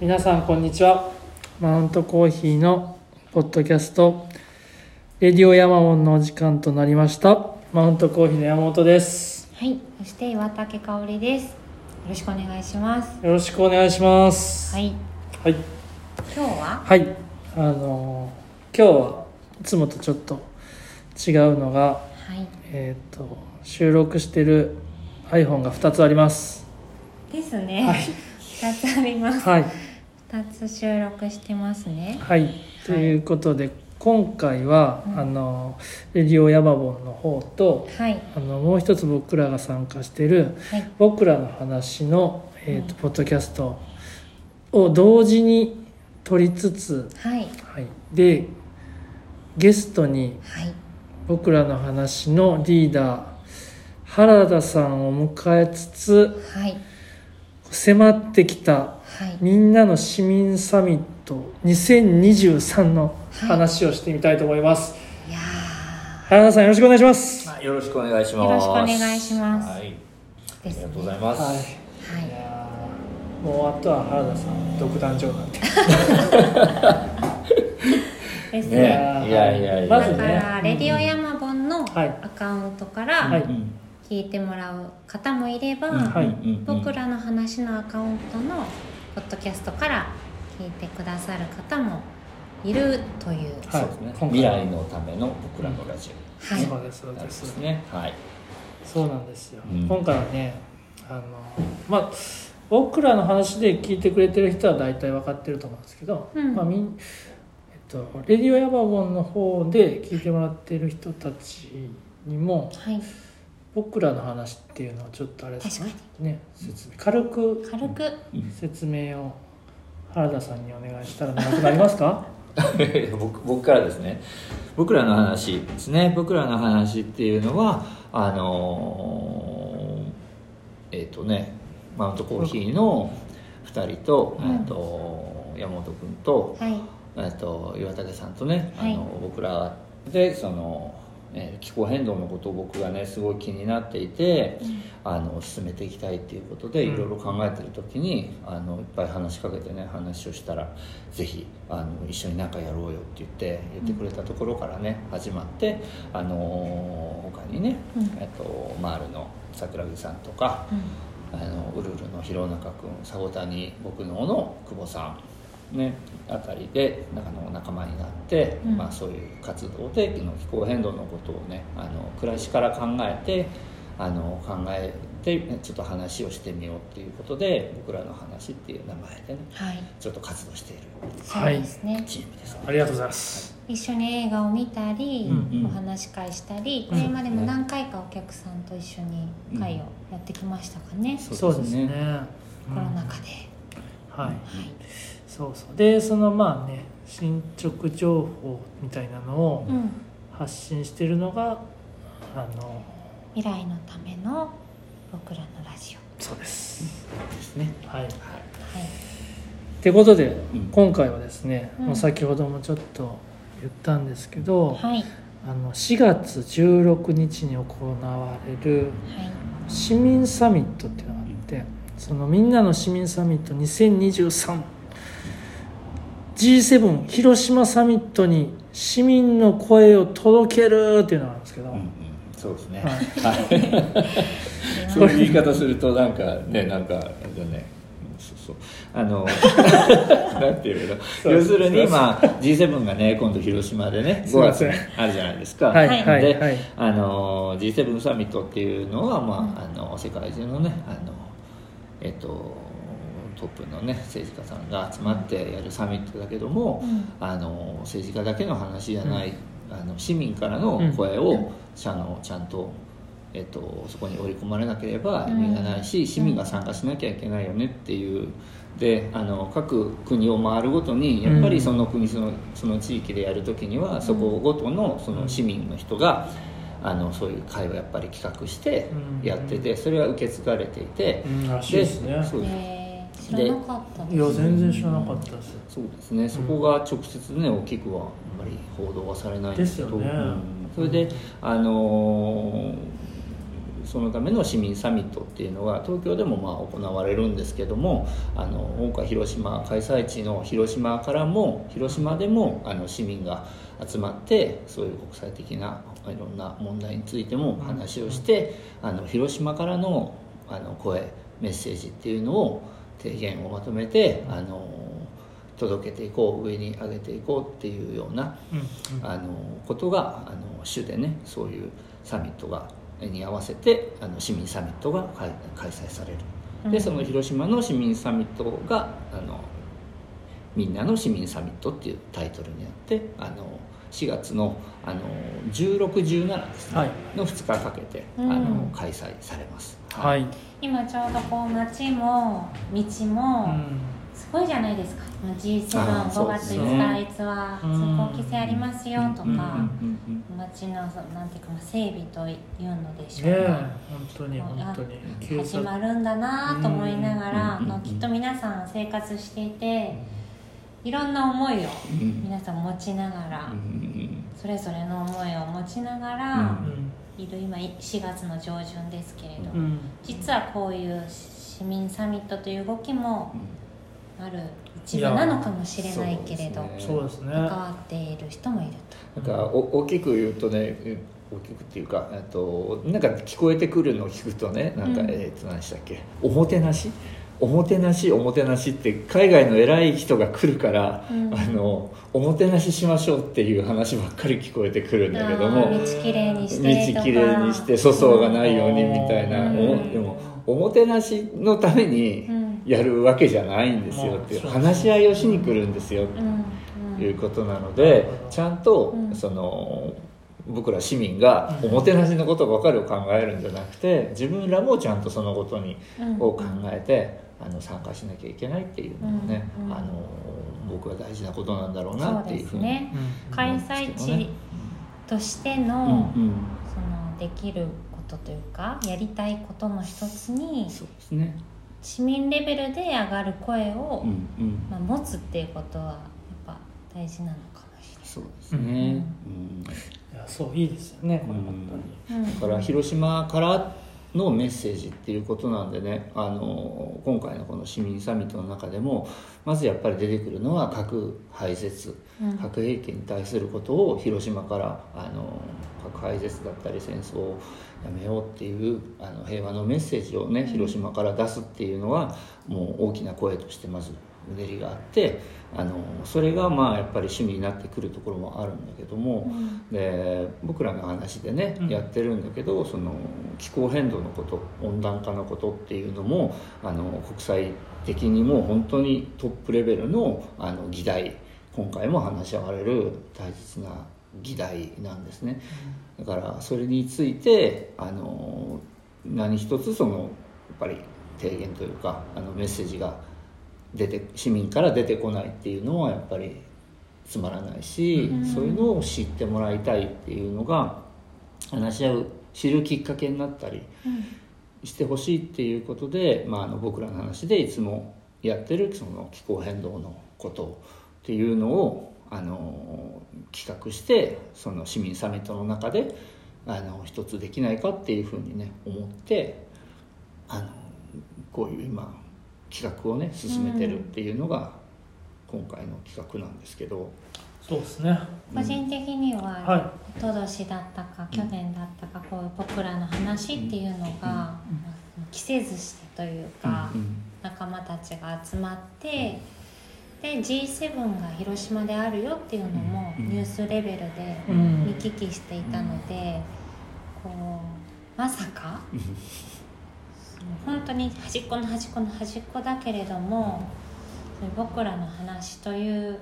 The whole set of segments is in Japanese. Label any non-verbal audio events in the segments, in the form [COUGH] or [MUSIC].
皆さんこんにちは。マウントコーヒーのポッドキャストレディオヤマモンのお時間となりました。マウントコーヒーの山本です。はい、そして岩竹香織です。よろしくお願いします。よろしくお願いします。はい、はい。今日は？はい。あのー今日はいつもとちょっと違うのがはい、えっ、と収録してる iPhone が2つあります。ですね。はい。二つあります。はい。二つ収録してますね。はい。ということで、今回は、うんあのレディオヤマボンの方とはい、あのもう一つ僕らが参加してるはい、僕らの話の、えーとうん。ポッドキャストを同時に撮りつつ、はい、はい、でゲストにはい、僕らの話のリーダー原田さんを迎えつつはい、迫ってきたはい。みんなの市民サミット2023の話をしてみたいと思います、いや原田さんよろしくお願いします。はいよろしくお願いします。よろしくお願いします。はい、あー、り。がとうございます。はい。はい。い、やーもうあとは原田さん独壇場なんで [LAUGHS] ですね。ね。いやいやいやまずね。だから、レディオヤマボンのはいアカウントかはらい。うん聞いてもらう方もいれば、僕らの話のアカウントのポッドキャストから聞いてくださる方もいるという、はい。そうですね。今回未来のための僕らのラジオ。はい。そうですそうでですすね。はい。そうなんですよ、うん。今回はねあのまあ僕らの話で聞いてくれてる人は大体分かってると思うんですけど、うん。まあみんえっと、レディオヤバボンの方で聞いてもらってる人たちにもはい、僕らの話っていうのをちょっとあれですね。説明軽く。軽く。うん説明を原田さんにお願いしたら長くなりますか？[LAUGHS] 僕僕からですね。僕らの話ですね。僕らの話っていうのはあのーえっ、とねマウントコーヒーの二人と、うん。えっと山本君と。はい。えっと岩竹さんとね、はい。あの僕らでその、えー気候変動のことを僕がねすごい気になっていて、あの進めていきたいっていうことでうん。いろいろ考えてる時にあのいっぱい話しかけてね話をしたらぜひあの一緒に何かやろうよって言って言ってくれたところからね始まってあの他にね、うん。えっとマールの桜木さんとかうん。あのウルルの弘中君佐保谷僕のの久保さんねあたりであの仲間になって、うん。まあ、そういう活動で気の気候変動のことをねあの暮らしから考えてあの考えてちょっと話をしてみようっていうことで僕らの話っていう名前でねはい。ちょっと活動しているそうですね、チームです、ありがとうございます。一緒に映画を見たり、うんうん。お話し会したりうんこれまでも何回かお客さんと一緒に会をやってきましたかね、そうですね。コロナ禍で、はい。はいそうそう。でそのまあね進捗情報みたいなのをうん、発信してるのがあの未来のための僕らのラジそうです。ですね。はい。オはい。ってことで、うん。今回はですね、うん。もう先ほどもちょっと言ったんですけど、はい。あの4月16日に行われるはい。市民サミットっていうのがあってそのみんなの市民サミット 2023G7 広島サミットに市民の声を届けるっていうのがあるんですけど、うんうん。そうですね、ははい、そういう言い方するとなんかねなんかね。そうそう。あの [LAUGHS] なんていうの？要するにまあ G7 がね今度広島でね5月にあるじゃないですか。はいはいはいはい。であの G7 サミットっていうのはまああの世界中のねあのえっとトップのね政治家さんが集まってやるサミットだけども、うん。あの政治家だけの話じゃない、あの市民からの声うん。をちゃんのちゃんと、えっと、そこに織り込まれなければ意味がないし、うん。市民が参加しなきゃいけないよねっていう。であの各国を回るごとにやっぱりその国そのその地域でやる時にはそこごとのその市民の人があのそういう会をやっぱり企画してやっててそれは受け継がれていて、うん。らしいですね。そうです。えー知らなかったですいや全然知らなかったです。そうですね、そこが直接ね大きくはあんまり報道はされないんですけどね。うん。それで、あのーそのための市民サミットっていうのが東京でもまあ行われるんですけどもあの今回広島開催地の広島からも広島でもあの市民が集まってそういう国際的ないろんな問題についても話をして、あの広島からのあの声メッセージっていうのを提言をまとめてあの届けていこう上に上げていこうっていうようなうんあのことがあの主でねそういうサミットがに合わせてあの市民サミットが開開催される。でうん。その広島の市民サミットがあのみんなの市民サミットっていうタイトルになってあの4月のあの1617ですね、はい。の2日かけて、うん。あの開催されますはい、今ちょうどこう街も道もうん。すごいじゃないですか。あー G75 そう月ですね。5日いつは通行規制ありますよとか街のそなんていうかな整備というのでしねえょうか。本当に本当に。警始察まるんだなと思いながらうんあのきっと皆さん生活していていろんな思いをうん。皆さん持ちながらそれぞれの思いを持ちながうらうんいる今4月の上旬ですけれどうん。実はこういう市民サミットという動きもうん。ある一部なのかもしれないけれどそうですね。関わっている人もいると。なんかお大きく言うとねえ大きくっていうかあとなんか聞こえてくるのを聞くとねなんか、うん。えー、と何でしたっけ？おもてなし？おもてなしおもてなしって海外の偉い人が来るから、うん。あのおもてなししましょうっていう話ばっかり聞こえてくるんだけども道きれいにして道きれいにして粗相がないようにみたいな、うん。おでもおもてなしのためにうん。やるわけじゃないんですよっていうまあ話し合いをしに来るんですようん。うん。いうことなのでちゃんとうん。その僕ら市民がおもてなしのことばかりを考えるんじゃなくて自分らもちゃんとそのことにうん。を考えてあの参加しなきゃいけないっていうのがねうんうんあの僕は大事なことなんだろうなっていうふうにすね。うん開催地としての,、うんうん。そのできることというかやりたいことの一つにそうですね。市民レベルで上がる声を、うんうん。まあ、持つっていうことはやっぱ大事なのかもしそうですね。うんいやそういいですよねこれ本当に。れない。うん。だから広島からのメッセージっていうことなんでねあの今回のこの市民サミットの中でもまずやっぱり出てくるのは核廃絶うん。核兵器に対することを広島からあの核廃絶だったり戦争をやめようっていうあの平和のメッセージをね広島から出すっていうのはもう大きな声としてまずうねりがあってあのそれがまあやっぱり主になってくるところもあるんだけども、うん。で僕らの話でね、うん。やってるんだけどその気候変動のこと温暖化のことっていうのもあの国際的にも本当にトップレベルのあの議題今回も話し合われる大切な議題なんですね。だからそれについてあの何一つそのやっぱり提言というかあのメッセージが出て市民から出てこないっていうのはやっぱりつまらないし、うん。そういうのを知ってもらいたいっていうのが話し合う知るきっかけになったりうん。してほしいっていうことで、まあ、あの僕らの話でいつもやってるその気候変動のことっていうのをあの企画してその市民サミットの中であの一つできないかっていうふうにね思ってあのこういう今企画をね進めてるっていうのが今回の企画なんですけど、そうですね。個人的には、は一昨年だったか去年だったかこういう僕らの話っていうのが、季節してというか、うん仲間たちが集まってで G7 が広島であるよっていうのもうんニュースレベルでうん。見聞きしていたので、こうまさか本当に端っこの端っこの端っこだけれどもそういう僕らの話という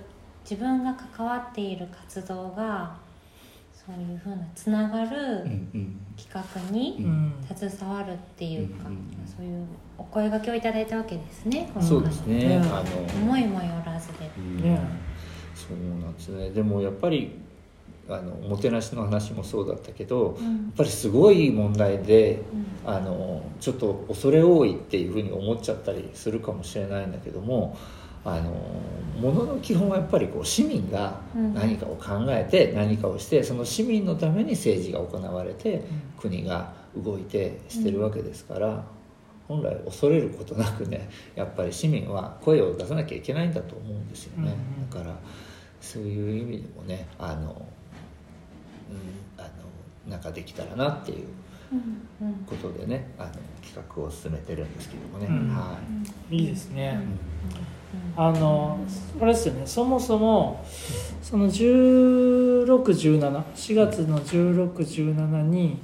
自分が関わっている活動がそういうふうなつながるん企画にうん。携わるっていうか、うんうんそういうお声掛けをいただいたわけですねそうですね、ねあの。思いもよらずで、うん。ねそうなんですね。でもやっぱりあのおもてなしの話もそうだったけど、やっうんぱりすごい問題でうん。あのちょっと恐れ多いっていうふうに思っちゃったりするかもしれないんだけどもあのものの基本はやっぱりこう市民がうん。何かを考えて何かをしてその市民のために政治が行われて国が動いてしてるわけですから、本来恐れることなくねやっぱり市民は声を出さなきゃいけないんだと思うんですよね、うんうん。だからそういう意味でもねあの、うん、あのなんかできたらなっていううんうん。ことでねあの企画を進めてるんですけどもね、うん。はい。いいですね、うん。あのあれですよね。そもそもその1617月の1617に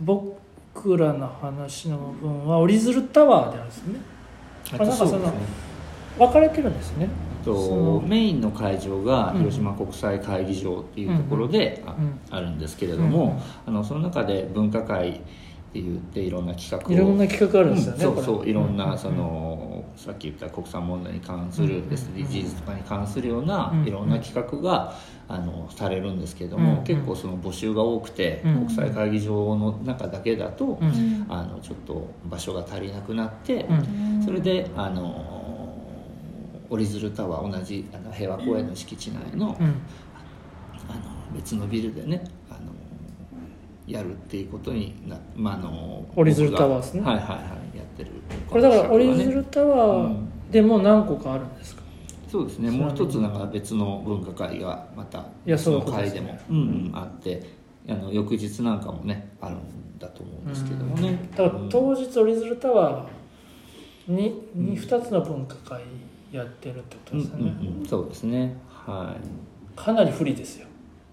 僕らの話の部分は折り鶴タワーであるんですよね。なんかそのそうですね。分かれてるんですねとメインの会場がうん。広島国際会議場っていうところであ,、るんですけれども、あのその中で文化会って言っていろんな企画をいろんな企画あるんですよね、うんそうそういろんうなその、さっき言った国産問題に関するうん SDGs とかに関するようなうんいろんな企画があのされるんですけれども、うん結構その募集が多くて、うん国際会議場の中だけだと、あのちょっと場所が足りなくなって、うん。それであの折り鶴タワー同じあの平和公園の敷地内の,、うん。あの別のビルでねあのやるっていうことにな、まあ、あの折り鶴タワーですね。はいはいはいやってるこれだから折り鶴タワーでも何個かあるんですか、そうですね。もう一つなんか別の文化会がまた別の会でことですね。も、うんうん、あってあの翌日なんかもねあるんだと思うんですけどもね、だから当日折り鶴タワーにに2つの文化会やってるってことうんですよね、うんうん、そうですね。はい。かなり不利ですよ。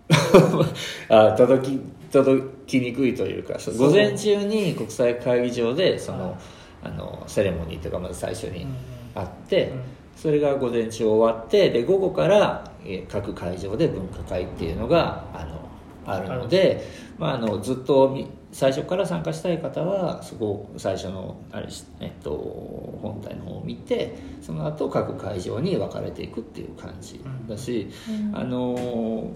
[LAUGHS] あ届き届きにくいというか午前中に国際会議場でその,、あのセレモニーというかまず最初にあって、うん。それが午前中終わってで午後から、えー各会場で文化会っていうのがあのあるので、まあ、あのずっとみ最初から参加したい方はそこ最初のあれし、えっと、本体の方を見てその後各会場に分かれていくっていう感じだし、うん。あの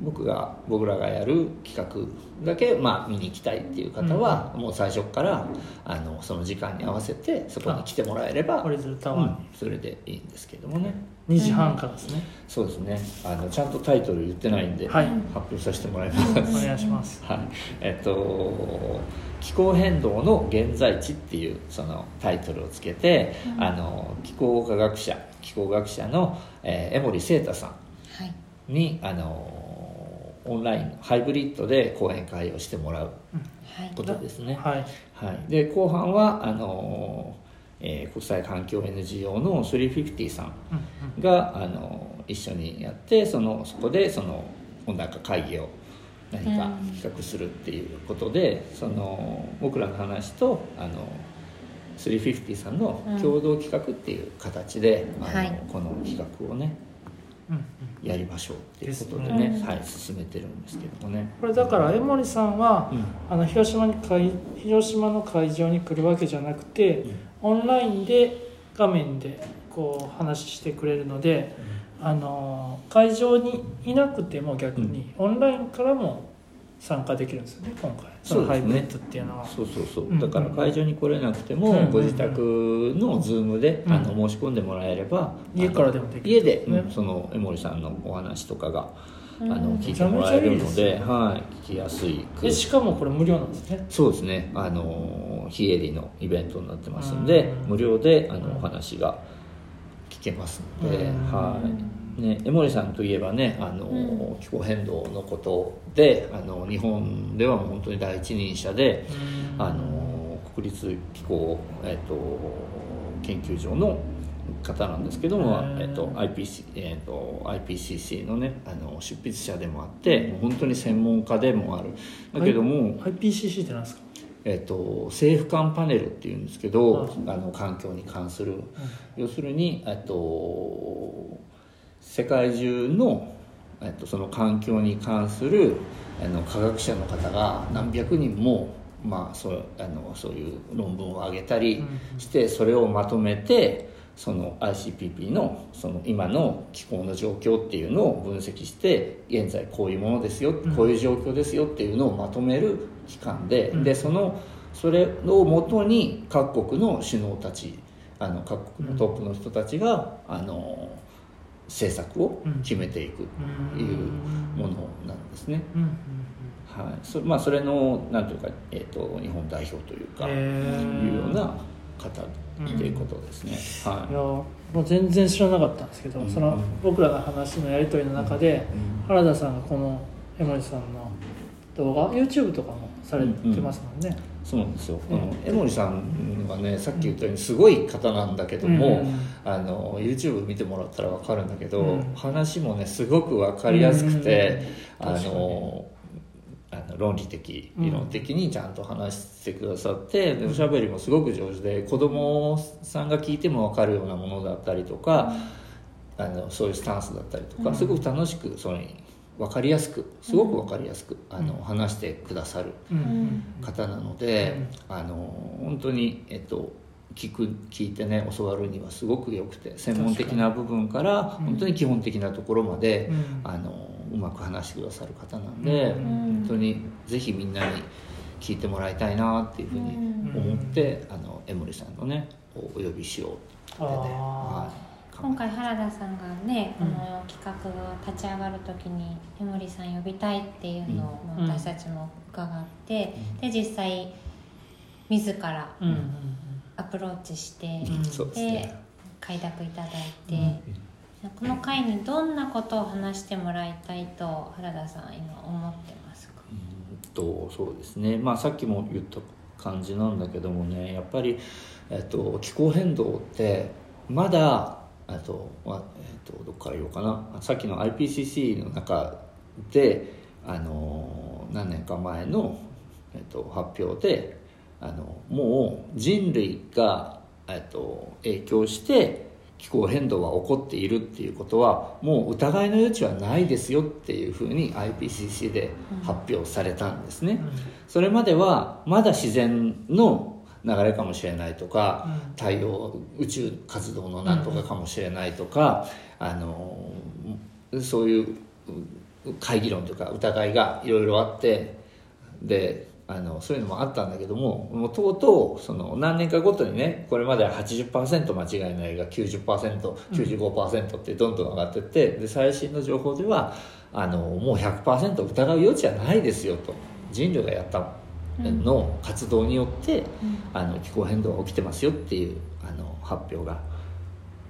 僕が僕らがやる企画だけ、まあ、見に行きたいっていう方は、もう最初からあのその時間に合わせてそこに来てもらえれば、うん、それでいいんですけどもね2時半からですね、そうですね。あのちゃんとタイトル言ってないんで、はい。発表させてもらいます、お願いします。[LAUGHS] はい。えっと「気候変動の現在地」っていうそのタイトルをつけて、うん。あの気候科学者気候学者の、えー江森聖太さんはい。にあのオンラインハイブリッドで講演会をしてもらうはい。ことですね、はい。はい、で後半はあの、えー国際環境 NGO の350さんうんがあの一緒にやってそのそこでその温暖化会議を何かうん。企画するっていうことで、その僕らの話とあの350さんの共同企画っていう形で、あのはい。この企画をねうんうんやりましょうっていうことでですね。ねはい、進めてるんですけどもね。これだから江森さんは、うん。あの広島に会広島の会場に来るわけじゃなくて、うん。オンラインで画面でこう話してくれるので、あの会場にいなくても逆に、オンラインからも参加できるんですよね今回。そのハイブリッドっていうのは。そうそうそう、うん。だから会場に来れなくても、うん。ご自宅のズームで、うん。あの申し込んでもらえれば、家からでもできる家で、ねうんその江森さんのお話とかが、うん。あの聞いてもらえるのではい、聞きやすい。くでしかもこれ無料なんですね。そうですね。あの非営利のイベントになってますんで、うん。無料であうんのお話が聞けますので、うん。はいね、江森さんといえばねあの、うん。気候変動のことであの日本ではもう本当に第一人者で、あの国立気候、えっと研究所の方なんですけども、へーえっと IPC えっと IPCC のねあの執筆者でもあって本当に専門家でもある。だけども、IPCC って何ですか、えっと政府間パネルっていうんですけど、う。んあの環境に関する。要するに、えっと、世界中の、えっと、その環境に関するあの科学者の方が何百人も、まあ、そうあのそういう論文を上げたりしてそれをまとめてその ICPP のその今の気候の状況っていうのを分析して現在こういうものですよ、ん。こういう状況ですよっていうのをまとめる機関で、うん。でそのそれをもとに各国の首脳たちあの各国のトップの人たちが、あの政策を決めていくというものなんですね。ははい。そまあ、それのなんていうか、えー、と日本代表というか、へいうようなー方ということですね、はい。いやもう全然知らなかったんですけど、うん。その僕らの話のやり取りの中で、うん。原田さんがこの江森さんの動画 YouTube とかもされてますもんね、そうなんですよ、うんあの江森さんはねさっき言ったようにすごい方なんだけども、うんあの YouTube 見てもらったら分かるんだけど、うん。話もねすごく分かりやすくて、うんあのあの論理的理論的にちゃんと話してくださって、でおしゃべりもすごく上手で子供さんが聞いても分かるようなものだったりとか、あのそういうスタンスだったりとか、うん。すごく楽しくそれに分かりやすくすごく分かりやすく、あの話してくださる方なので、あの本当に、えっと、聞く聞いてね教わるにはすごくよくて専門的な部分からに。本当に基本的なところまで、うん。あのうまく話してくださる方なんで、うん。本当にぜひみんなに聞いてもらいたいなっていうふうに思って、あの江森さんのねおお呼びしようってはい今回原田さんがねこうん。の企画が立ち上がる時に江森さん呼びたいっていうのをうん。私たちも伺って、で実際自らアプローチして、うん。そうで。開拓いただいて、この回にどんなことを話してもらいたいと原田さん今思ってますか？うんとそうですね、まあ、さっきも言った感じなんだけどもねやっぱり、えっと、気候変動ってまだあと、まあえっと、どっから言おうかな。さっきの IPCC の中であの何年か前の、えっと、発表であのもう人類が、えっと、影響して気候変動は起こっているっていうことはもう疑いの余地はないですよっていうふうに IPCC で発表されたんですね、それまではまだ自然の流れかもしれないとか、うん。太陽宇宙活動のなんとかかもしれないとか、あのそういう会議論というか疑いがいろいろあってであのそういうのもあったんだけどももうとうとうその何年かごとにねこれまでは80%間違いないが 90%95% ってどんどん上がってってで最新の情報ではあのもう100%疑う余地はないですよと人類がやったの活動によって、あの気候変動が起きてますよっていうあの発表が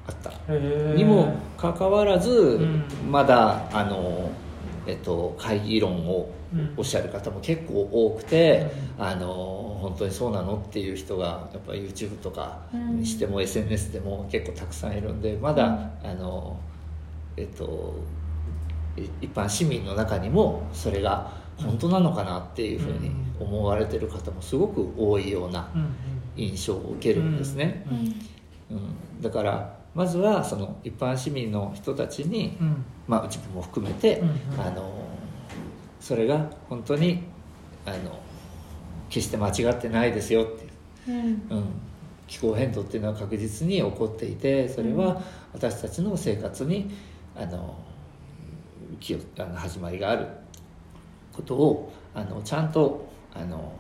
あった。にもかかわらず、ん。まだあの、えっと、会議論をうん。おっしゃる方も結構多くて、あの本当にそうなのっていう人がやっぱり YouTube とかにしても SNS でも結構たくさんいるんでまだ、あのえっとい一般市民の中にもそれが本当なのかなっていうふうに思われてる方もすごく多いようなうんうん。印象を受けるんですね。うん、だからまずはその一般市民の人たちに、うん。まあ、自分も含めて、うんうん。あのそれが本当にあの決して間違ってないですよっていう、うん。うん、気候変動っていうのは確実に起こっていてそれは私たちの生活にあの気をあの始まりがあることをあのちゃんとあの、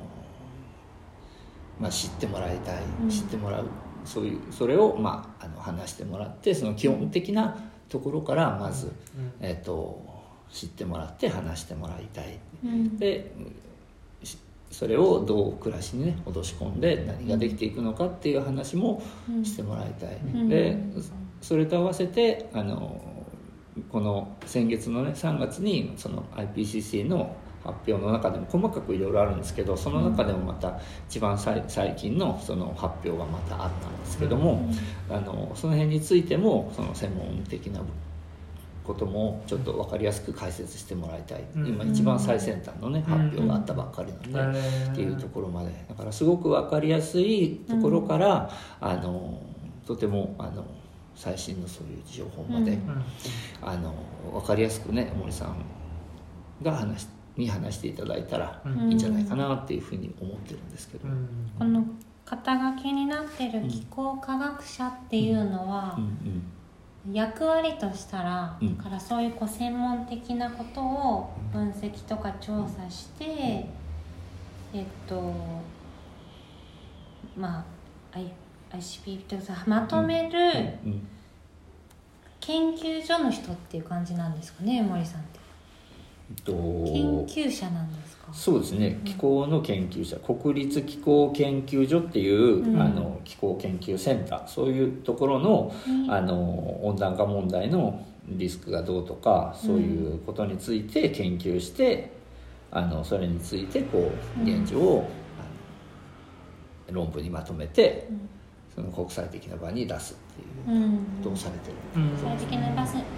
まあ、知ってもらいたい、うん。知ってもらうそういうそれを、まあ、あの話してもらってその基本的なところからまず、えっと知ってもらって話してもらいたい。うん。でしそれをどう暮らしにね落とし込んで何ができていくのかっていう話もうん。してもらいたい、ん。でそれと合わせてあのこの先月のね3月にその IPCC の発表の中でも細かくいろいろあるんですけどその中でもまた一番最最近のその発表がまたあったんですけども、あのその辺についてもその専門的なこともちょっと分かりやすく解説してもらいたい、うん。今一番最先端のねうん。発表があったばっかりなんで、へーっていうところまで。だからすごく分かりやすいところから、あのとてもあの最新のそういう情報まで、うん。うん。あの分かりやすくね森さんが話しに話していただいたらうん。いいんじゃないかなっていうふうに思ってるんですけど。うん。この肩書きになってる気候科学者っていうのは役割としたら、うん。だからそういうこう専門的なことを分析とか調査して、えっとまあ I- ICP というかまとめるうん。研究所の人っていう感じなんですかね森さんって。と研究者なんですか？そうですね。気候の研究者。国立気候研究所っていう、うん。あの気候研究センター。そういうところのにあの温暖化問題のリスクがどうとかそういうことについて研究して、あのそれについてこううん。現状を、論文にまとめてうん。その国際的な場に出すっていううん。ことをされてる、うん最適な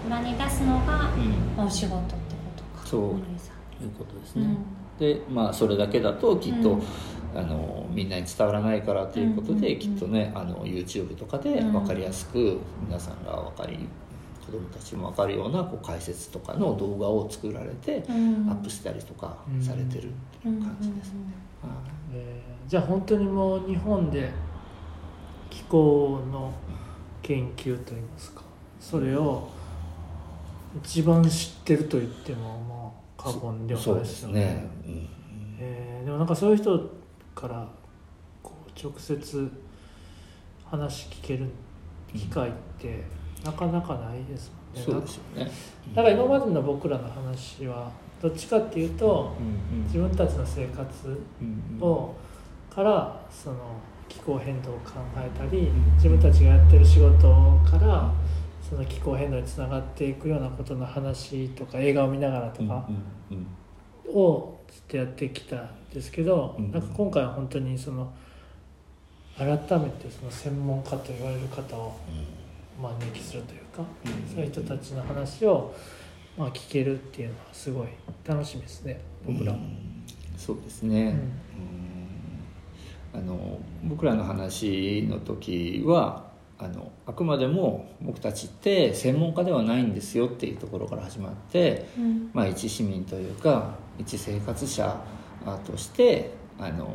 場に出すのがうん。お仕事そういうことですね。うん。でまあそれだけだときっと、うん。あのみんなに伝わらないからということで、うんうんうん。きっとねあの YouTube とかでうん。分かりやすく皆さんが分かり子供たちも分かるようなこう解説とかの動画を作られて、うん。アップしたりとかされてるっていう感じですね。はい。えーじゃあ本当にもう日本で気候の研究といいますかそれを一番知ってると言ってもまあ過言ではないですよすね。うんえーでもなんかそういう人からこう直接話聞ける機会ってなかなかないですもんね。ね。だから今までの僕らの話はどっちかっていうとうん自分たちの生活うんうんをからその気候変動を考えたり自分たちがやってる仕事からその気候変動につながっていくようなことの話とか映画を見ながらとかをずっとやってきたんですけどうんなんか今回は本当にその改めてその専門家と言われる方を招きするというかうんそういう人たちの話をまあ聞けるっていうのはすごい楽しみですね僕ら。も。そうですね。うん。あの僕らの話の時はあのあくまでも僕たちって専門家ではないんですよっていうところから始まって、うん。まあ、一市民というか一生活者あとしてあの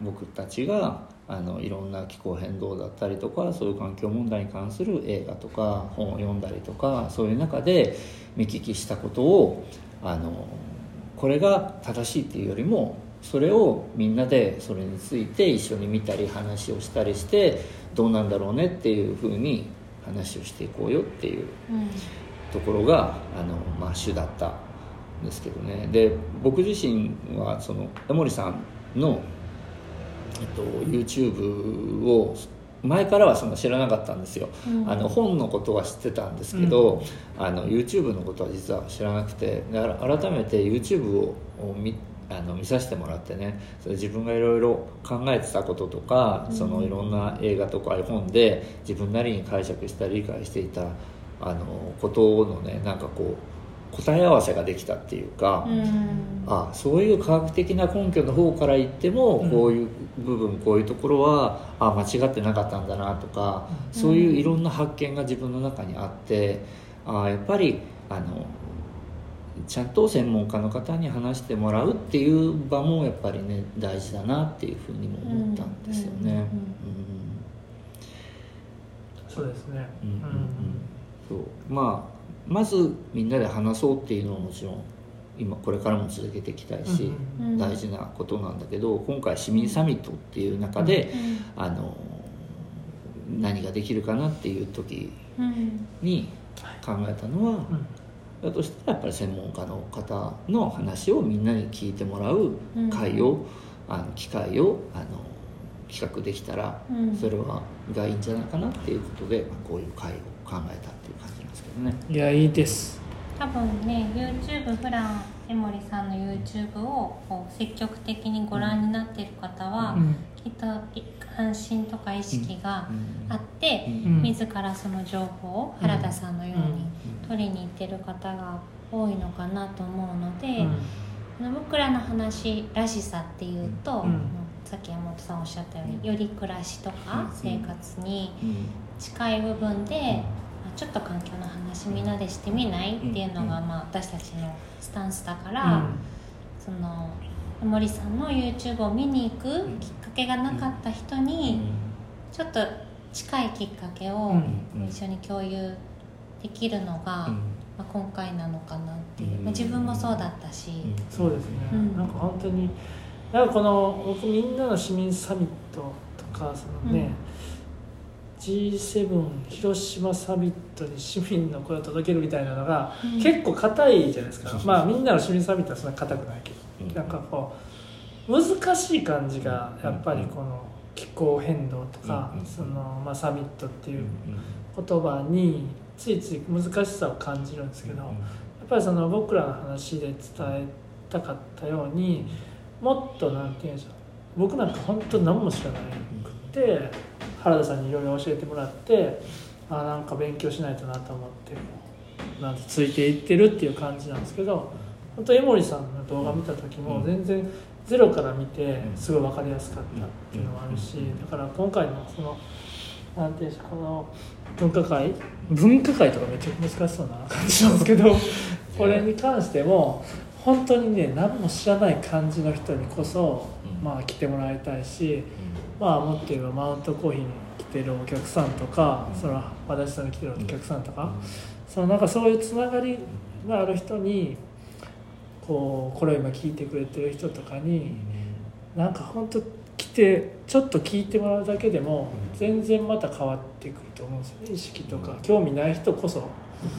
僕たちがあのいろんな気候変動だったりとかそういう環境問題に関する映画とか本を読んだりとかそういう中で見聞きしたことをあのこれが正しいっていうよりもそれをみんなでそれについて一緒に見たり話をしたりしてどうなんだろうねっていうふうに話をしていこうよっていううんところがあの、まあ、主だったんですけどね。で僕自身はその江森さんの、えっと、YouTube を前からはその知らなかったんですよ、うん。あの本のことは知ってたんですけど、あの YouTube のことは実は知らなくて改めて YouTube をを見あの見させてもらってねそれ自分がいろいろ考えてたこととか、そのいろんな映画とか絵本で自分なりに解釈したり理解していたあのことのねなんかこう答え合わせができたっていうか、うん。あそういう科学的な根拠の方から言っても、うん。こういう部分こういうところはあ間違ってなかったんだなとか、うん。そういういろんな発見が自分の中にあってあやっぱりあのちゃんと専門家の方に話してもらうっていう場もやっぱりね大事だなっていうふうにも思ったんですよね。そうですね。うんうんうん。そう。まあまずみんなで話そうっていうのはもちろん今これからも続けていきたいし、うんうん。大事なことなんだけど今回市民サミットっていう中で、あの何ができるかなっていう時うん。に考えたのは、うんだとしたらやっぱり専門家の方の話をみんなに聞いてもらう会を、あの機会をあの企画できたら、うんそれはがいいんじゃないかなっていうことで、まあ、こういう会を考えたっていう感じなんですけどね。いやいいです。多分ね YouTube 普段江森さんの YouTube をこう積極的にご覧になっている方は、うん。きっと関心とか意識があって、ん。自らその情報を原田さんのようにうん。取りに行ってる方が多いのかなと思うので、うん。僕らの話らしさっていうと、うん。さっき山本さんおっしゃったようにより暮らしとかうん。生活にうん。近い部分で、まあちょっと環境の話みんなでしてみないっていうのが、まあ、私たちのスタンスだから、その森さんの YouTube を見に行くきっかけがなかった人に、ちょっと近いきっかけをうん一緒に共有できるのが、うん。まあ、今回なのかなっていう、うん。まあ、自分もそうだったし、そうですね、うん。なんか本当になんかこの僕みんなの市民サミットとかそのね、G7 広島サミットに市民の声を届けるみたいなのが、うん。結構硬いじゃないですか、まあみんなの市民サミットはそんな硬くないけど、うん。なんかこう難しい感じがやっぱりこの気候変動とか、うんそのまあ、サミットってうんいう言葉についつい難しさを感じるんですけど、やっぱりその僕らの話で伝えたかったようにもっとなんていうんでしょう。僕なんか本当何も知らなくて原田さんにいろいろ教えてもらってあなんか勉強しないとなと思ってなんてついていってるっていう感じなんですけど本当江森さんの動画見た時も全然ゼロから見てすごい分かりやすかったっていうのもあるしだから今回のそのなんていうんでしょうこの文化会？文化会とかめっちゃ難しそうな感じなんですけど [LAUGHS] これに関しても本当にね何も知らない感じの人にこそ、うん。まあ来てもらいたいしまあもっと言えばマウントコーヒーに来てるお客さんとか、うん。その私さんに来てるお客さんとか、そのなんかそういうつながりがある人にこうこれを今聞いてくれてる人とかになんか本当来てちょっと聞いてもらうだけでも全然また変わってくると思うんですよね意識とか。興味ない人こそ、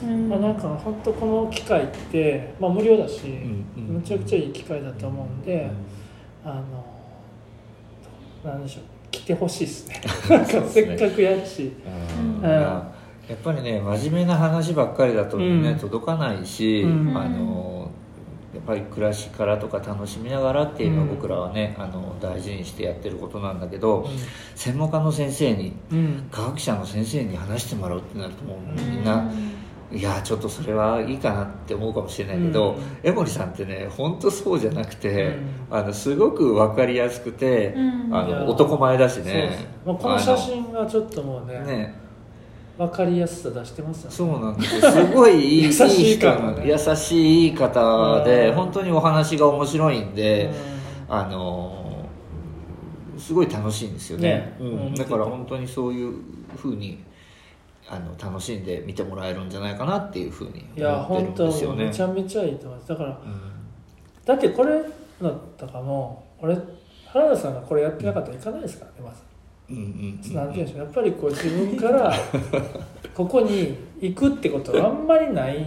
うん。まあ、なんか本当この機会って、まあ、無料だし、ん。うん。むちゃくちゃいい機会だと思うんで、あのなんでしょう。来てほしいですね。[LAUGHS] なんかせっかくやるし。やっぱりね真面目な話ばっかりだとね、うん。届かないし、うん。あのやっぱり暮らしからとか楽しみながらっていうの僕らはね、あの大事にしてやってることなんだけど、専門家の先生にうん。科学者の先生に話してもらうってなるともううんみん。な、いやちょっとそれはいいかなって思うかもしれないけど、うん。江森さんってね本当そうじゃなくて、うん。あのすごく分かりやすくて、うん。あの男前だしね。まあ、この写真がちょっともうねね。分かりやすさ出してますよね。そうなんですよ。すごいいい優しい人方ね優しい方でうん。本当にお話が面白いんで、うん。あのすごい楽しいんですよね。ね。だから本当にそういうふうにあの楽しんで見てもらえるんじゃないかなっていうふうにいや思ってる本当んですよね。めちゃめちゃいいと思います。だからうん。だってこれのとかも俺原田さんがこれやってなかったらいかないですからねまず。うんうんうんなんていうんでしょう。やっぱりこう自分から [LAUGHS] ここに行くってことはあんまりない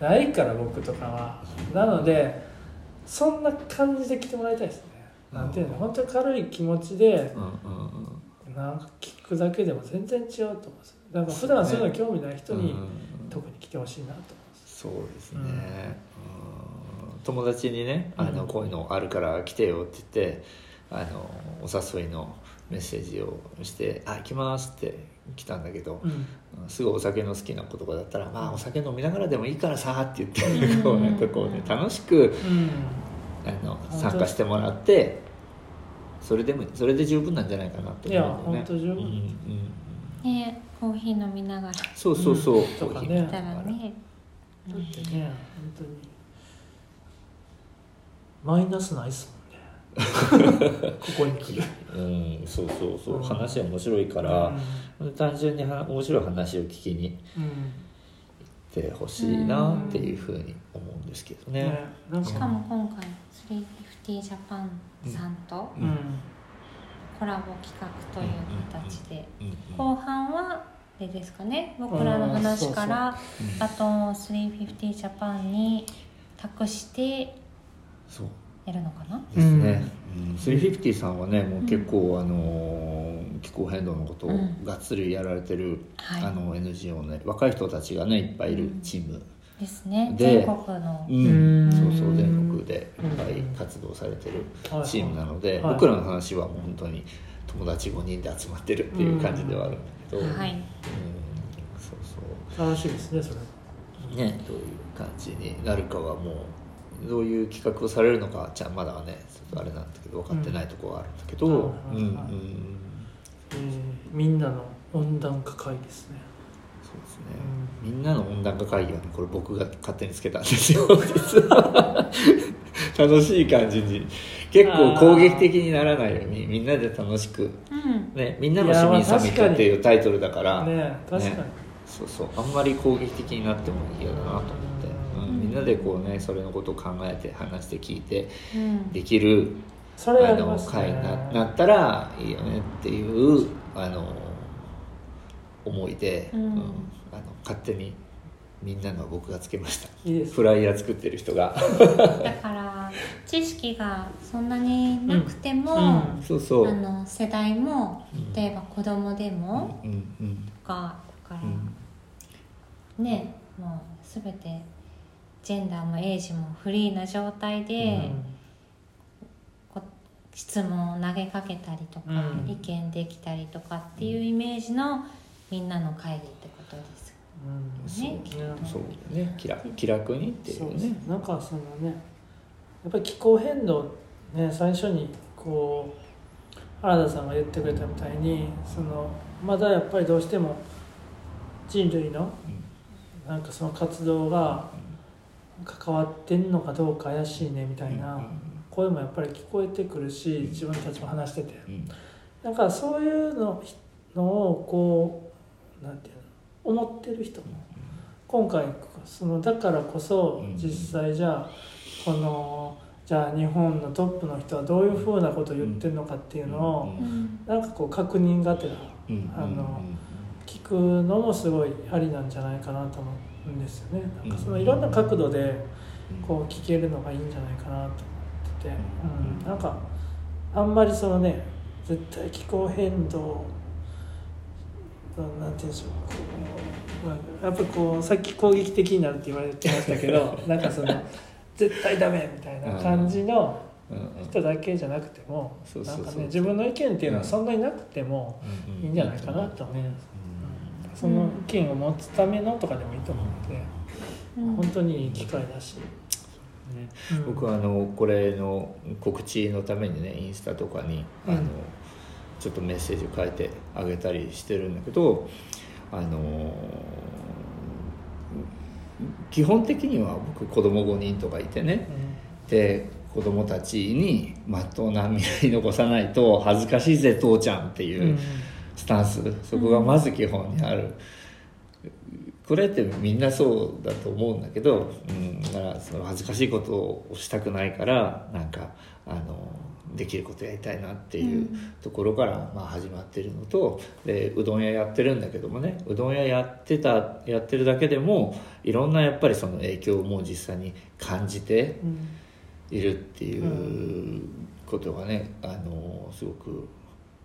ないから僕とかは。なのでそんな感じで来てもらいたいですね。なんていうの本当に軽い気持ちでうんうんうん。なんか聞くだけでも全然違うと思うんですなんか普段そういうの興味ない人にうん。特に来てほしいなとそうですね、うん。友達にねあの、うんこういうのあるから来てよって言ってあのお誘いのメッセージをして「あ行きます」って来たんだけど、うん。すぐお酒の好きな子とかだったら「まあお酒飲みながらでもいいからさ」って言って、うん。こうなんかこうね楽しくうん。あの当。参加してもらってそれでもそれで十分なんじゃないかなって思うんだよね。いや本当十分。うんうんねコーヒー飲みながら。そうそうそう、うん。とかね。コーヒー来たらね。だってね本当に。マイナスないっすもんね。[LAUGHS] ここに来る。うん、そうそうそう、うん。話面白いから、単純には面白い話を聞きにうん、行ってほしいなっていうふうに思うんですけどね。しかも今回350ジャパンさんとうんうんコラボ企画という形で。後半はあれですかね。僕らの話からうんあと350ジャパンに託してそう。やるのかな？ですね、うん、350さんはねもう結構、あの気候変動のことをうん。がっつりやられてる、はい。あの NGO ね若い人たちがねいっぱいいるチーム、ですね。で全国の。うん。うん。そうそう全国でいっぱい活動されてるはい。チームなので、はい。僕らの話はもう本当に友達5人で集まってるっていう感じではあるんだけど、はい。うん。そうそ楽しいですねそれ。うねどういう感じになるかはもうどういう企画をされるのかじゃあまだはねちょっとあれなんだけど分かってないところはあるんだけど、ううんうん。えーみんなの温暖化会ですね。そうですね、みんなの温暖化会議はねこれ僕が勝手につけたんですよ。実 [LAUGHS] は楽しい感じに。結構攻撃的にならないようにみんなで楽しくうん。ね、みんなの市民サミットっていうタイトルだから、ね確かに、ね。そうそう。あんまり攻撃的になっても嫌だなと思って、うん。うん。みんなでこうねそれのことを考えて話して聞いてうん。できるそれやあの会にななったらいいよねっていうあの思いで、うん。あの勝手にみんなのは僕がつけました。フライヤー作ってる人が。だから知識がそんなになくても、うん。うん。そうそう。あの世代もうん。例えば子供でもうん。うん。とかだから、うん。ねもう全てジェンダーもエイジもフリーな状態で、こ質問を投げかけたりとか、うん。意見できたりとかっていうイメージのみんなの会議ってことですうん。そうね。そうね。気楽気楽にっていそうう。ねなんかそのねやっぱり気候変動ね最初にこう原田さんが言ってくれたみたいにそのまだやっぱりどうしても人類のなんかその活動が関わってんのかどうか怪しいねみたいな声もやっぱり聞こえてくるし自分たちも話してて。うん。なんかそういうののをこうなんていうの？思ってる人も。今回そのだからこそうん。実際じゃあこのじゃあ日本のトップの人はどういうふうなことを言ってるのかっていうのをうん。なんかこう確認がてらうん。あの聞くのもすごいありなんじゃないかなと思うんですよね。なんかそのいろんな角度でこう聞けるのがいいんじゃないかなと思ってて、うん、なんかあんまりそのね絶対気候変動なんて言うんでしょうこうまあやっぱこうさっき攻撃的になるって言われてましたけどなんかその絶対ダメみたいな感じの人だけじゃなくてもそうそうそうなんかね自分の意見っていうのはそんなになくてもいいんじゃないかなと思います。その意見を持つためのとかでもいいと思うので、うん。本当にいい機会だし、ねうん。僕はあのこれの告知のためにねインスタとかにあの、うんちょっとメッセージを書いてあげたりしてるんだけどあの基本的には僕子供5人とかいてねで子供たちにまっとうな未来残さないと恥ずかしいぜ父ちゃんっていううん。スタンス。そこがまず基本にある。これってみんなそうだと思うんだけど、うん、だからその恥ずかしいことをしたくないからなんかあのできることやりたいなっていうところから、まあ、始まってるのとでうどん屋やってるんだけどもねうどん屋やってたやってるだけでもいろんなやっぱりその影響をもう実際に感じてうん。いるっていうことがねあのすごく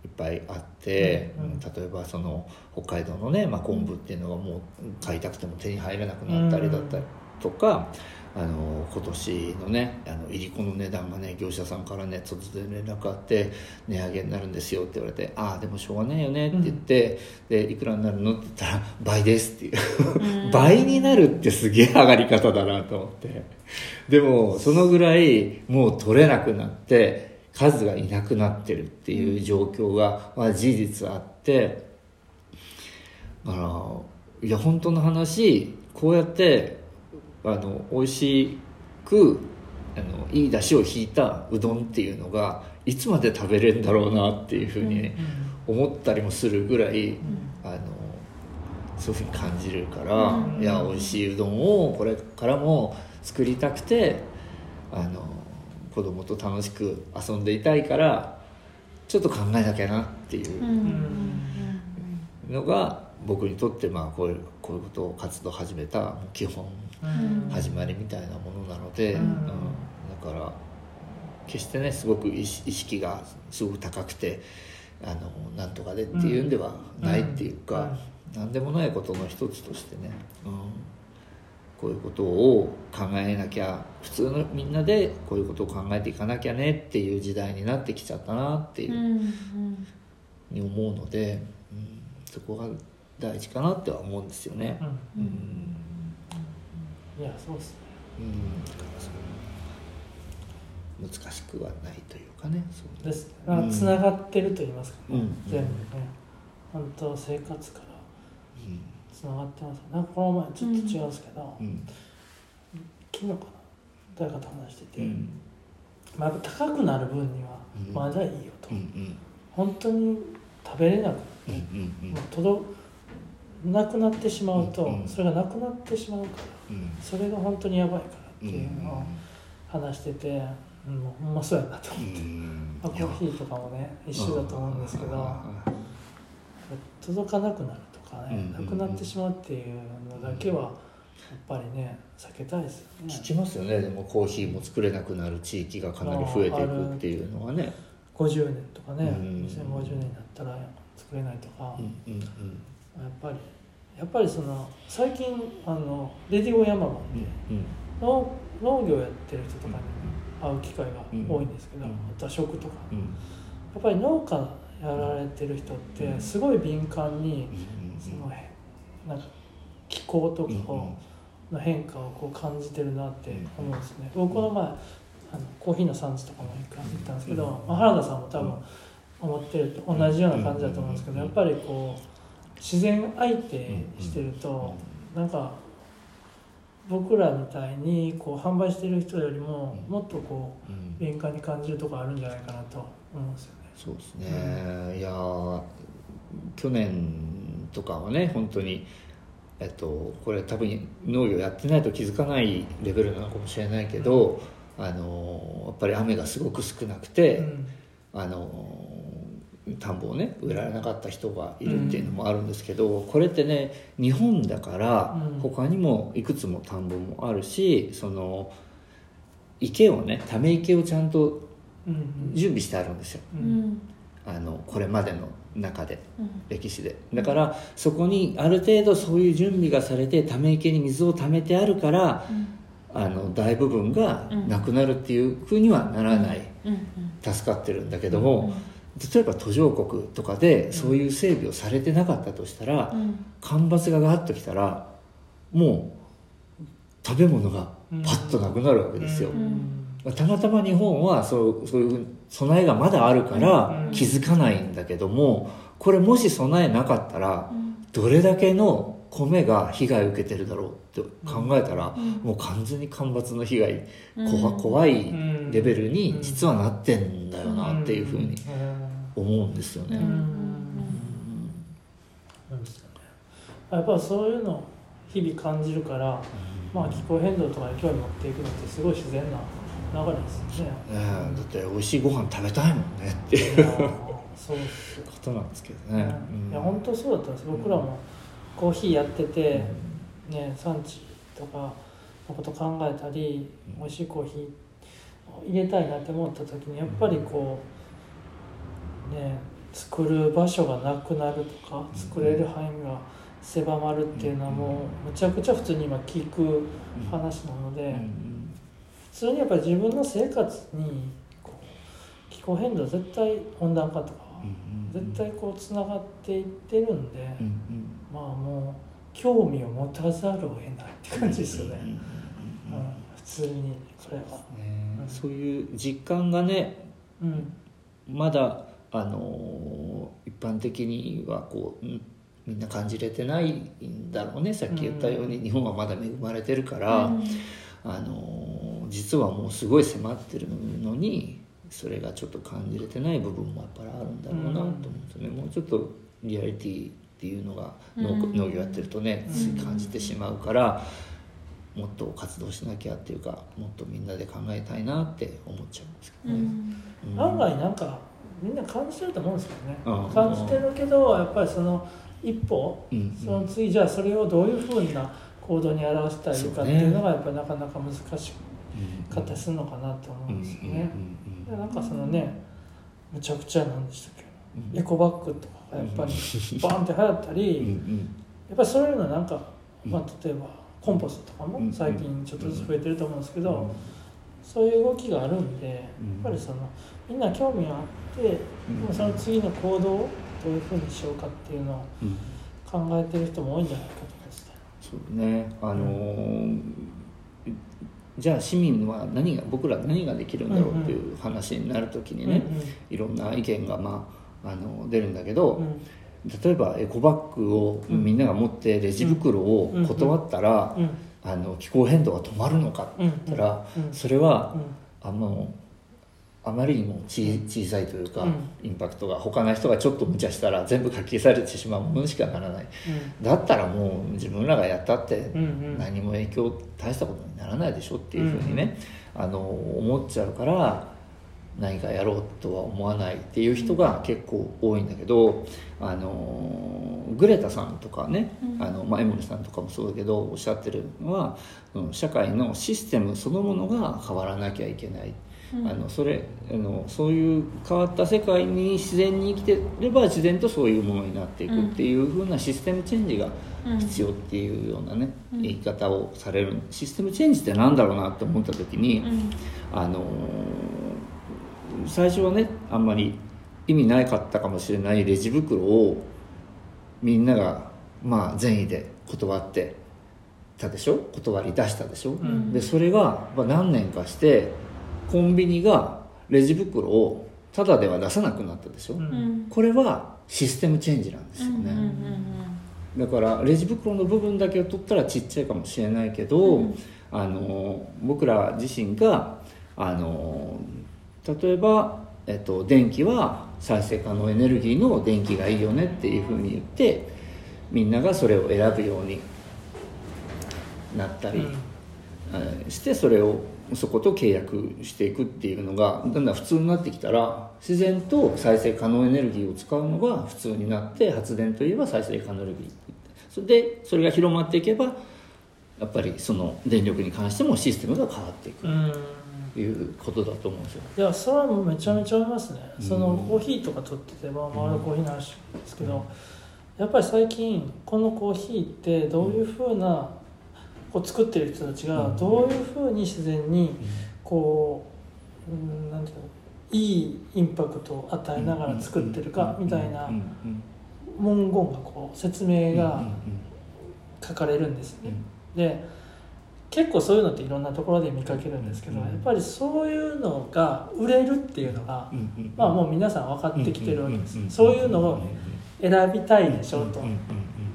いっぱいあって、うん。うん。例えばその北海道のね、まあ、昆布っていうのがもう買いたくても手に入らなくなったりだったりとか、あの今年のねあのいりこの値段がね業者さんからね突然連絡あって値上げになるんですよって言われて「ああでもしょうがないよね」って言って「でいくらになるの?」って言ったら「倍です」っていう。うん。倍になるってすげえ上がり方だなと思って。でもそのぐらいもう取れなくなって数がいなくなってるっていう状況が、まあ、事実あってだからいや本当の話こうやってあの美味しくあのいい出汁を引いたうどんっていうのがいつまで食べれるんだろうなっていうふうにね、思ったりもするぐらい、あのそういうふうに感じるから、うんいや美味しいうどんをこれからも作りたくてあの子供と楽しく遊んでいたいからちょっと考えなきゃなっていうのが僕にとってまあこういうこういうことを活動を始めた基本うん。始まりみたいなものなので、うん。うん。だから決してねすごく意識がすごく高くてあのなんとかでっていうんではないっていうか、なんでもないことの一つとしてね、うん、こういうことを考えなきゃ普通のみんなでこういうことを考えていかなきゃねっていう時代になってきちゃったなっていうに思うので、うん、そこが大事かなっては思うんですよね。うん。うん。いやそうっすね。うん、難しくはないというかねそうね。です。ねつながってると言いますかね、うん。全部ね。本当生活からうんつながってますなんかこの前ちょっと違うんですけど、うん。昨日かな。誰かと話してて、うん。まあ、高くなる分にはうん。まだいいよと、うん本当に食べれなくうんうんもう届なくなってしまうと、うん。それがなくなってしまうからうん。それが本当にやばいからっていうのを話してて、うん、もうほんまそうやなとう思って、ん。まあ、コーヒーとかもね一緒だと思うんですけど届かなくなるとかかね、うん。なくなってしまうっていうのだけはやっぱりね避けたいですよね。聞きますよね。でもコーヒーも作れなくなる地域がかなり増えていくっていうのはね。50年とかね、うん。2050年になったら作れないとか、うんうんやっぱりやっぱりその最近あのレディオヤママンうんでうん。農農業やってる人とかに会う機会が多いんですけど、うん。あとは食とか。やっぱり農家やられてる人ってすごい敏感にそのへなんか気候とかをの変化をこう感じてるなって思うんですね。僕この前あのコーヒーの産地とかも行ったんですけど、まあ、原田さんも多分思ってると同じような感じだと思うんですけどやっぱりこう自然相手してるとなんか僕らみたいにこう販売してる人よりももっとこううん。敏感に感じるとこあるんじゃないかなと思うんですよね。そうですね、いやー去年とかはね本当にえっとこれ多分農業やってないと気づかないレベルなのかもしれないけど、あのやっぱり雨がすごく少なくて、うん。あの田んぼをね植えられなかった人がいるっていうのもあるんですけど、これってね日本だからうん。他にもいくつも田んぼもあるしその池をねため池をちゃんとうん準備してあるんですよ。ううん。んあのこれまでの中でうん。歴史で。だからそこにある程度そういう準備がされてため池に水をためてあるからあの大部分がなくなるっていうふうにはならない、うん。うん。助かってるんだけども、例えば途上国とかでそういう整備をされてなかったとしたら、うん。干ばつがガーッときたらもう食べ物がパッとなくなるわけですよ、うん。まあたまたま日本はそうそういう備えがまだあるからうん。気づかないんだけどもこれもし備えなかったらうん。どれだけの米が被害を受けてるだろうって考えたらうん。もう完全に干ばつの被害うん。怖怖いうん。レベルに実はなってんだよなっていうふうに思うんですよね。やっぱりそういうのを日々感じるから、まあ、気候変動とかに興味持っていくのってすごい自然な流れですよね。ねえ。だって美味しいご飯食べたいもんねっていいうことなんですけどね。うん。いや本当そうだったんです。僕らもコーヒーやってて、ね、産地とかのこと考えたり美味しいコーヒーを入れたいなって思った時にやっぱりこうね作る場所がなくなるとか作れる範囲が狭まるっていうのはもうむちゃくちゃ普通に今聞く話なので。うん。普通にやっぱり自分の生活にこう気候変動絶対温暖化とか絶対こうつながっていってるんで、まあもう興味を持たざるを得ないって感じですよね、うんうんうん普通にこれは。ね。うん。そういう実感がねうん。まだあのー一般的にはこううんみんな感じれてないんだろうね。さっき言ったように日本はまだ恵まれてるから、うん。あのー実はもうすごい迫ってるのにそれがちょっと感じれてない部分もやっぱりあるんだろうなと思うんですよね、もうちょっとリアリティっていうのが農,、うん。農業やってるとねつい感じてしまうから、もっと活動しなきゃっていうかもっとみんなで考えたいなって思っちゃうんですけうどね。ん。うん。案外なんかみんな感じてると思うんですけどね、うん感じてるけどやっぱりその一歩、うんその次じゃあそれをどういうふうな行動に表したらいいかっていうのがやっぱりなかなか難しかったりするのかなと思うんですよね。でなんかそのねむちゃくちゃなんでしたっけ？エコバッグとか。がやっぱりバンって流行ったり、うんうん。やっぱりそういうのなんか、うん。まあ、例えばコンポストとかうんも最近ちょっとずつ増えてると思うんですけど、うん。そういう動きがあるんでやっうんぱりそのみんな興味があって、でもその次の行動をどういうふうにしようかっていうのをうん。考えてる人も多いんじゃないかと思いますね。そうね。あのーじゃあ市民は何が僕ら何ができるんだろうっていう話になる時にね、いろんな意見が、まあ、あの出るんだけど、例えばエコバッグをみんなが持ってレジ袋を断ったら、うん。あの気候変動が止まるのかってうん言ったら、うん。それはうん。あのあまりにもち小さいというか、うん。インパクトが他の人がちょっと無茶したら全部書き消されてしまうものにしかならない。だったらもう自分らがやったって何も影響大したことにならないでしょっていうふうにね、あの思っちゃうから何かやろうとは思わないっていう人が結構多いんだけど、あのグレタさんとかね、うん。あのまあ、エモリさんとかもそうだけどおっしゃってるのは、うん社会のシステムそのものが変わらなきゃいけない、うん。あのそれあのそういう変わった世界に自然に生きてれば自然とそういうものになっていくっていう風なシステムチェンジが必要っていうようなね、うん。言い方をされる。システムチェンジって何だろうなって思った時に、うん。あの最初はねあんまり意味なかったかもしれないレジ袋をみんながまあ善意で断ってたでしょ？断り出したでしょ、ん。でそれがまあ何年かしてコンビニがレジ袋をタダでは出さなくなったでしょ、うん。うんこれはシステムチェンジなんですよね、うんうんだからレジ袋の部分だけを取ったらちっちゃいかもしれないけど、うん。あの僕ら自身があの例えば、えっと、電気は再生可能エネルギーの電気がいいよねっていうふうに言ってみんながそれを選ぶようになったり、えーしてそれをそこと契約していくっていうのがだんだん普通になってきたら自然と再生可能エネルギーを使うのが普通になって発電といえば再生可能エネルギーそれでそれが広まっていけばやっぱりその電力に関してもシステムが変わっていく。うん。ということだと思うんですよ。いやそれはめちゃめちゃありますね、うん。そのコーヒーとか取ってて、まあ、まあ俺コーヒーの話ですけど、やっぱり最近このコーヒーってどういうふうな、こう作ってる人たちがどういうふうに自然にこう、うん、なんていうのいいインパクトを与えながら作ってるかみたいなうん。文言がこう説明が書かれるんですね。で結構そういうのっていろんなところで見かけるんですけど、うん。やっぱりそういうのが売れるっていうのが、うんうんまあもう皆さん分かってきてるわけです、そういうのを選びたいでしょうと、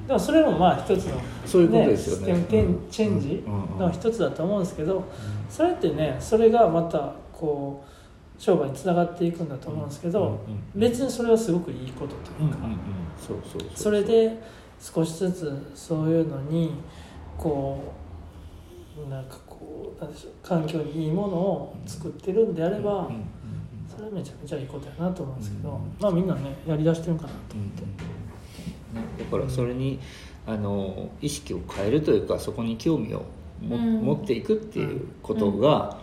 でもそれもまあ一つの、そういうことですよね。チェンジの一つだと思うんですけどそれってねそれがまたこう商売につながっていくんだと思うんですけど、別にそれはすごくいいことというか、それで少しずつそういうのにこうなんかこうなんでしょう環境にいいものを作ってるんであれば、うんうんうんそれはめちゃめちゃいいことやなと思うんですけど、うんまあみんなねやりだしてるんかなと思って、だからそれにあの意識を変えるというかそこに興味をも、うん。持っていくっていうことが、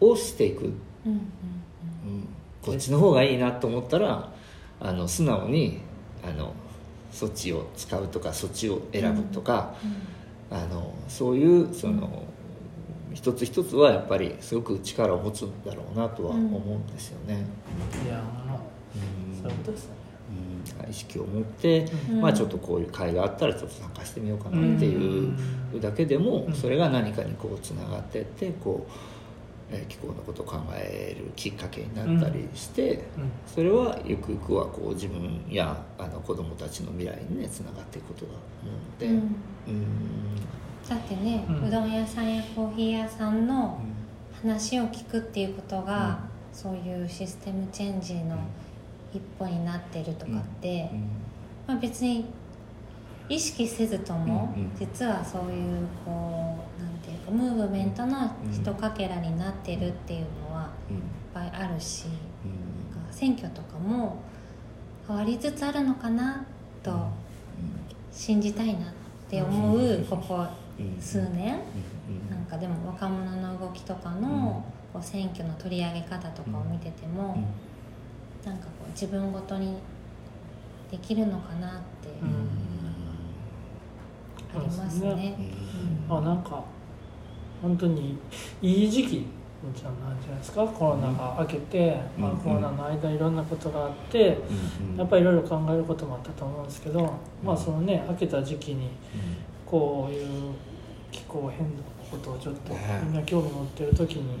をしていく、うんうんうん。こっちの方がいいなと思ったらあの素直にあのそっちを使うとかそっちを選ぶとか、あのそういうその、一つ一つはやっぱりすごく力を持つんだろうなとは思うんですよね。いやまあうん。そういうことですね。うん。意識を持って、うん。まあ、ちょっとこういう会があったらちょっと参加してみようかなっていうだけでも、うんそれが何かにこうつながっていってこう、えー気候のことを考えるきっかけになったりして、うん。それはゆくゆくはこう自分やあの子どもたちの未来にねつながっていくことだと思うので。うん。うん。だってね、ううんどん屋さんやコーヒー屋さんの話を聞くっていうことが、そういうシステムチェンジの一歩になってるとかって、まあ、別に意識せずとも、うんうん。実はそういうこうムーブメントのひとかけらになってるっていうのはいっぱいあるし、なんか選挙とかも変わりつつあるのかなと信じたいなって思うここ数年。なんかでも若者の動きとかのこう選挙の取り上げ方とかを見ててもなんかこう自分ごとにできるのかなってありますね。あなんか本当にいい時期なんじゃないですかコロナが明けて、まあ、うんコロナの間いろんなことがあってやっぱりいろいろ考えることもあったと思うんですけど、まあそのね明けた時期にこういう気候変動のことをちょっとね。みんな興味持ってる時に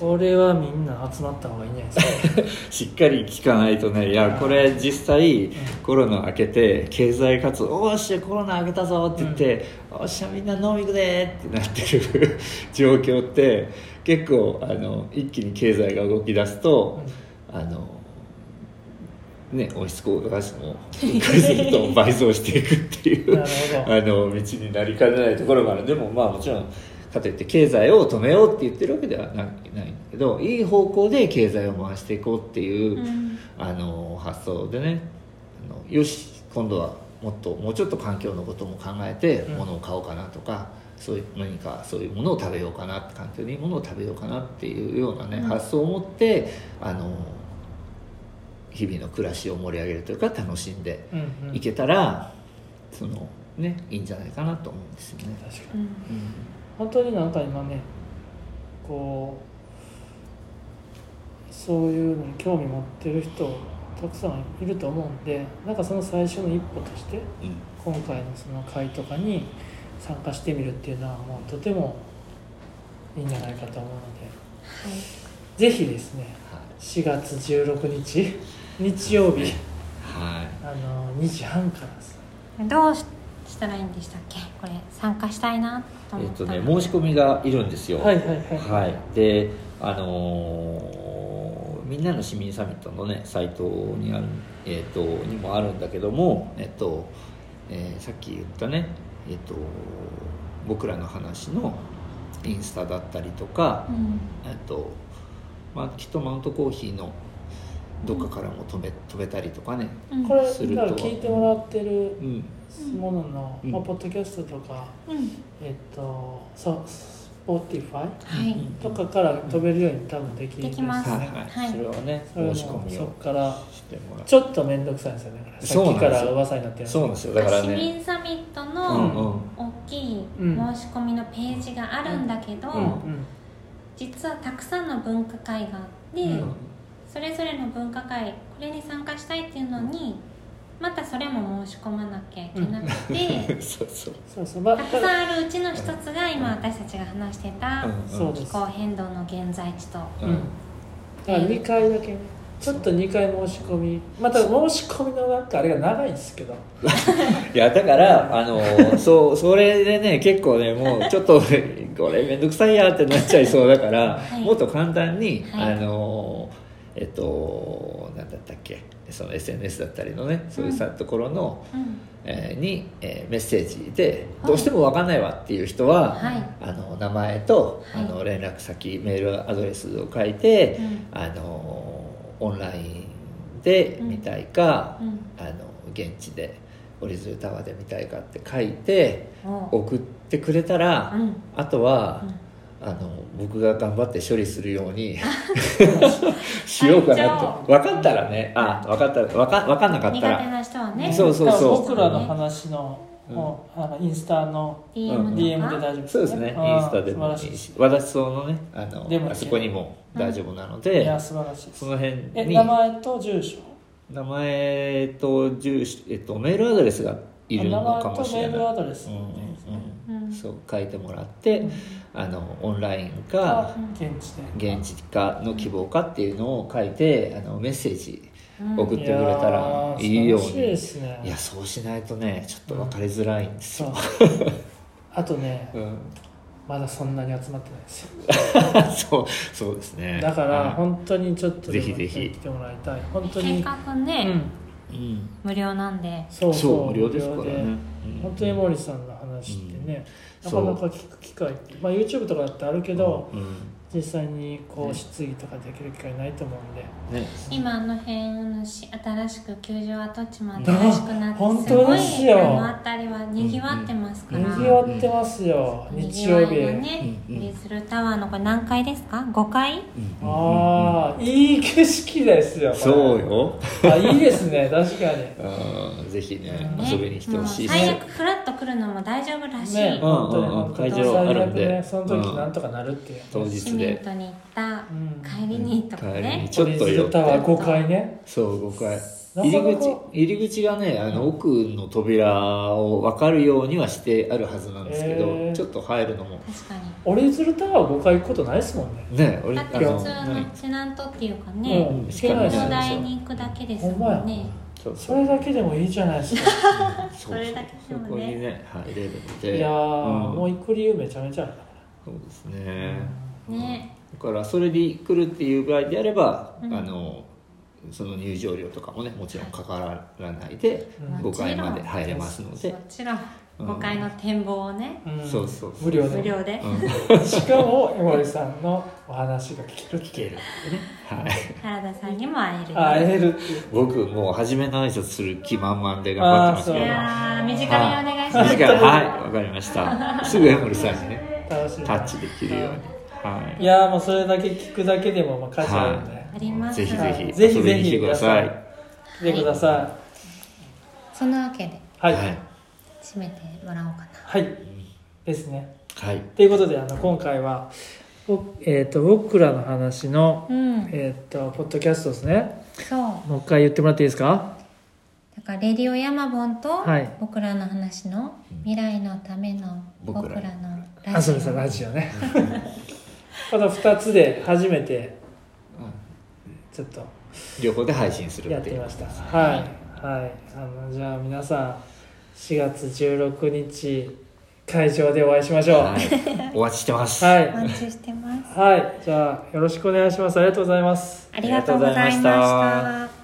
これはみんな集まった方がいいんじゃないですか、[LAUGHS] しっかり聞かないとね。いやこれ実際コロナ明けて経済活動「おーっしゃコロナ明けたぞ」って言って「おっしゃみんな飲み行くで」ってなってる [LAUGHS] 状況って結構あの一気に経済が動き出すとあのね温室効果ガスも1回すると倍増していくっていうあの道になりかねないところがある。でもまあもちろんかといって経済を止めようって言ってるわけではないないけどいい方向で経済を回していこうっていう、うん。あの発想でねあのよし今度はもっともうちょっと環境のことも考えてうん。物を買おうかなとか、そういう何かそういうものを食べようかな環境にいいものを食べようかなっていうようなね、うん。発想を持ってあの日々の暮らしを盛り上げるというか楽しんでうんうん。いけたら、そのねいいんじゃないかなと思うんですよね。確かに。うん本当になんか今ねこうそういうのに興味持ってる人たくさんいると思うんでなんかその最初の一歩としてうん。今回のその会とかに参加してみるっていうのはもうとてもいいんじゃないかと思うのはい。でぜひですねはい。4月16日日曜日。はい。あの2時半からですどうしたらいいんでしたっけ？これ参加したいな。とえっとね申し込みがいるんですよ。はいはいはい。はい、であのーみんなの市民サミットのねサイトにある、えっとにもあるんだけども、えっとえーさっき言ったね、えっと僕らの話のインスタだったりとか、うん。えっとまあ、きっとマウントコーヒーのどっかからも飛べ飛べたりとかね、うん。これするとだから聞いてもらってるうん。ものの、うん。まあ、ポッドキャストとかうん。えっとそう Spotify はい。とかから飛べるように多分できるんできます。はい。ねはい。はいそれはねそれも申し込みそこからしてもらう。ちょっと面倒くさいんですよね。さそうなんですよ。っきから噂になってるそうなんですよ。だから市ね民サミットうんのうん。大きいうん申し込みのページがあるんだけど、うん。うん。実はたくさんの分科会があって、うんそれぞれの分科会これに参加したいっていうのにまたそれも申し込まなきゃいけなくて、そう [LAUGHS] そうそう。そうまあたくさんあるうちの一つが今私たちが話してたうんそうです。気候変動の現在地と、うん。うん。だから2回だけね。ちょっと2回申し込み。また申し込みのなんかあれが長いんですけど。[LAUGHS] いやだからあのそうそれでね結構ねもうちょっと [LAUGHS] これ面倒くさいやってなっちゃいそうだから、はい。もっと簡単に、はい。あのえっと何だったっけ？その SNS だったりのねそういうさ、ところの、うん。えーに、えーメッセージではい。どうしても分かんないわっていう人は、はい。あの名前と、はい。あの連絡先メールアドレスを書いて、うん。あのオンラインで見たいか、うん。あの現地でオリズルタワーで見たいかって書いてお送ってくれたら、うん。あとは、うんあの僕が頑張って処理するように [LAUGHS] しようかなと。隊分かったらね。あ分かった分か分かんなかった苦手らな人はねそうそうそう。僕らの話の,、うん。もうあのインスタの DM で大丈夫そうですね。インスタでもいい素晴らしし和田荘のねあのでもあそこにも大丈夫なのいで、や素晴らしいです。その辺えに名前と住所？名前と住所、えっと、メールアドレスがいるのかもしれない。名前とメールアドレスうんうんうん。うん。そう書いてもらって、うんあのオンラインかか現地で。現地かの希望かっていうのを書いてあのメッセージうん。送ってくれたらいいように、やー素晴らしいですね。いやそうしないとねちょっと分かりづらいんですそう。よ、[LAUGHS] あとねうん、まだそんなに集まってないですよ。[LAUGHS] そうそうですね。だからは本当にちょっとぜひぜひ。来てもらいたい。本当計に画ね、うん。無料なんで。そうそう。そう無料ですからね。本当に森さんの話ってね、うんなかなか聞く機会まあ、YouTube とかだってあるけど、うん実際にこう質疑とかできる機会ないと思うんで、ね。今あの辺新しく球場跡地も新しくなって本すごい当ですよ。あの辺りはにぎわってますから、にぎわってますよ、に日曜日、ね、リズルタワーのこれ何階ですか？5階？うんああいい景色ですよそうよ。あいいですね [LAUGHS] 確かに。うんぜひねね遊びに来てほしいし、もう最悪フラッと来るのも大丈夫らしい、ねうん本当会場あるんで。その時うんなんとかなるっていう、当日市民でとに行ったうん。帰りにとかね。に、ちょっと寄って。タワー5階ね。そう5階なかなか入り口入り口がねあの奥の扉を分かるようにはしてあるはずなんですけど、ちょっと入るのも。確かに。オリズルタワー5階行くことないですもんね。ね俺だって普通のテナントっていうかうねん。しかない広ですよ大に行くだけですもんね。それだけでもいいじゃないですか。[LAUGHS] それだけでもね。そこにね入れるので。いやー、うん。もう行く理由めちゃめちゃあるかそうですね。ら、ね。だからそれで来るっていう場合であれば、うん。あのその入場料とかもねもちろんかからないでうん。5階まで入れますのもで、ちろんうん。5階の展望をね、うん。そうそう無料で。無料で、うん。[LAUGHS] しかも江森さんのお話が聞ける聞けるはい。原田さんにも会える。あ会える僕もう初めの挨拶する気満々で頑張ってますけど。いやー短めにお願いします、短い。はい。わかりました。すぐ江森さんにね楽しいタッチできるようにはい。いやーもうそれだけ聞くだけでもまあ価値あるんで、あります。ぜひぜはいひぜひ遊びに来てください。来てくださそんなわけでいはい。はい。締めてもらおうかな。はい。ですね。はい。ということであの今回は、ぼえー、と僕らの話の、うん。えー、とポッドキャストですね。そう。もう一回言ってもらっていいですか？だからレディオヤマボンとはい。僕らの話の未来のための僕らのラジオ。あそうですラジオね [LAUGHS] この2つで初めてちょっと両方で配信するっていう。やってみました。はいはい。あのじゃあ皆さん4月16日会場でお会いしましょう。は、[LAUGHS] はい。いお待ちしてます。はい。お待ちしてます。じゃあよろしくお願いします。ありがとうございます。ありがとうございました